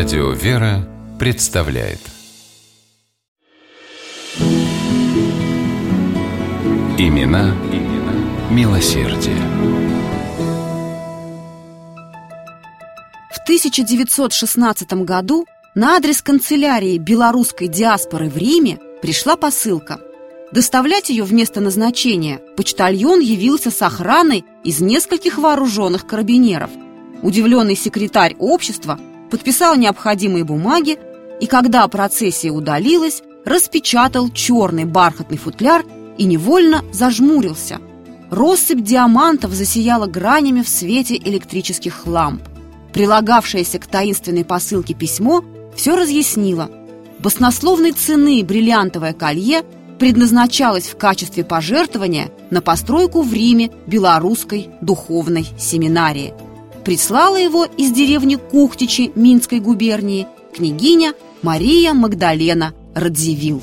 Радио «Вера» представляет Имена, имена милосердие. В 1916 году на адрес канцелярии белорусской диаспоры в Риме пришла посылка. Доставлять ее в место назначения почтальон явился с охраной из нескольких вооруженных карабинеров. Удивленный секретарь общества подписал необходимые бумаги и, когда процессия удалилась, распечатал черный бархатный футляр и невольно зажмурился. Россыпь диамантов засияла гранями в свете электрических ламп. Прилагавшееся к таинственной посылке письмо все разъяснило. Баснословной цены бриллиантовое колье предназначалось в качестве пожертвования на постройку в Риме белорусской духовной семинарии. Прислала его из деревни Кухтичи Минской губернии княгиня Мария Магдалена Радзивилл.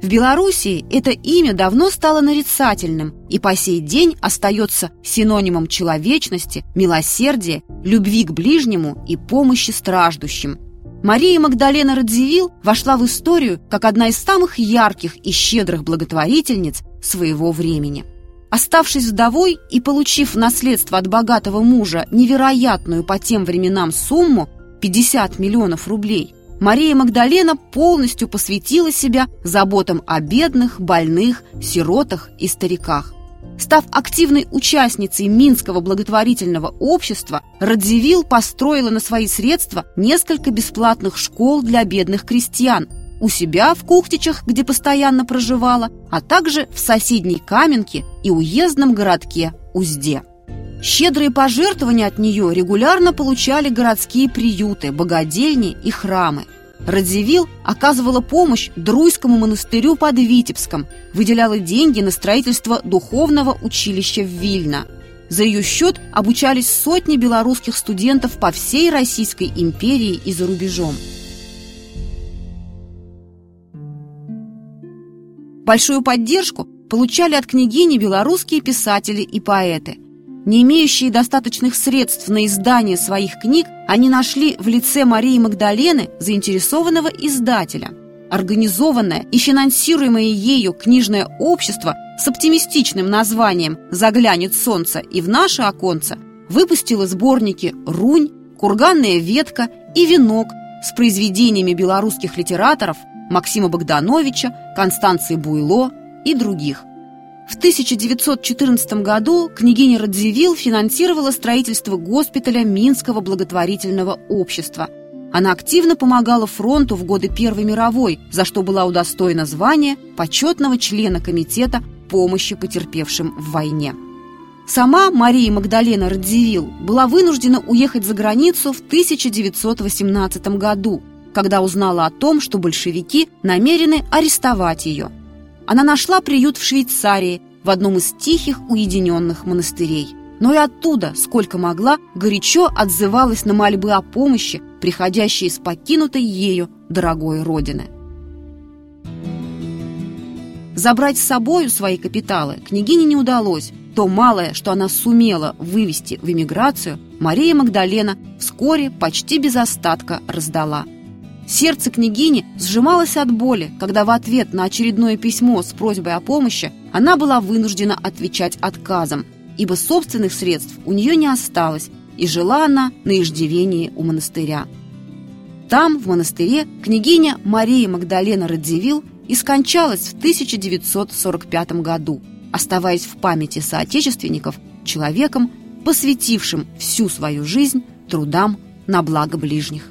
В Белоруссии это имя давно стало нарицательным и по сей день остается синонимом человечности, милосердия, любви к ближнему и помощи страждущим. Мария Магдалена Радзивилл вошла в историю как одна из самых ярких и щедрых благотворительниц своего времени. Оставшись вдовой и получив наследство от богатого мужа невероятную по тем временам сумму 50 миллионов рублей, Мария Магдалена полностью посвятила себя заботам о бедных, больных, сиротах и стариках. Став активной участницей Минского благотворительного общества, Радзивилл построила на свои средства несколько бесплатных школ для бедных крестьян у себя в Кухтичах, где постоянно проживала, а также в соседней Каменке и уездном городке Узде. Щедрые пожертвования от нее регулярно получали городские приюты, богадельни и храмы. Радзивилл оказывала помощь Друйскому монастырю под Витебском, выделяла деньги на строительство духовного училища в Вильно. За ее счет обучались сотни белорусских студентов по всей Российской империи и за рубежом. Большую поддержку получали от княгини белорусские писатели и поэты – не имеющие достаточных средств на издание своих книг, они нашли в лице Марии Магдалены заинтересованного издателя. Организованное и финансируемое ею книжное общество с оптимистичным названием «Заглянет солнце» и «В наше оконце» выпустило сборники «Рунь», «Курганная ветка» и «Венок» с произведениями белорусских литераторов Максима Богдановича, Констанции Буйло и других – в 1914 году княгиня Радзивилл финансировала строительство госпиталя Минского благотворительного общества. Она активно помогала фронту в годы Первой мировой, за что была удостоена звания почетного члена комитета помощи потерпевшим в войне. Сама Мария Магдалена Радзивилл была вынуждена уехать за границу в 1918 году, когда узнала о том, что большевики намерены арестовать ее – она нашла приют в Швейцарии, в одном из тихих уединенных монастырей. Но и оттуда, сколько могла, горячо отзывалась на мольбы о помощи, приходящие с покинутой ею дорогой родины. Забрать с собою свои капиталы княгине не удалось. То малое, что она сумела вывести в эмиграцию, Мария Магдалена вскоре почти без остатка раздала – Сердце княгини сжималось от боли, когда в ответ на очередное письмо с просьбой о помощи она была вынуждена отвечать отказом, ибо собственных средств у нее не осталось, и жила она на иждивении у монастыря. Там, в монастыре, княгиня Мария Магдалена Радзивилл и скончалась в 1945 году, оставаясь в памяти соотечественников человеком, посвятившим всю свою жизнь трудам на благо ближних.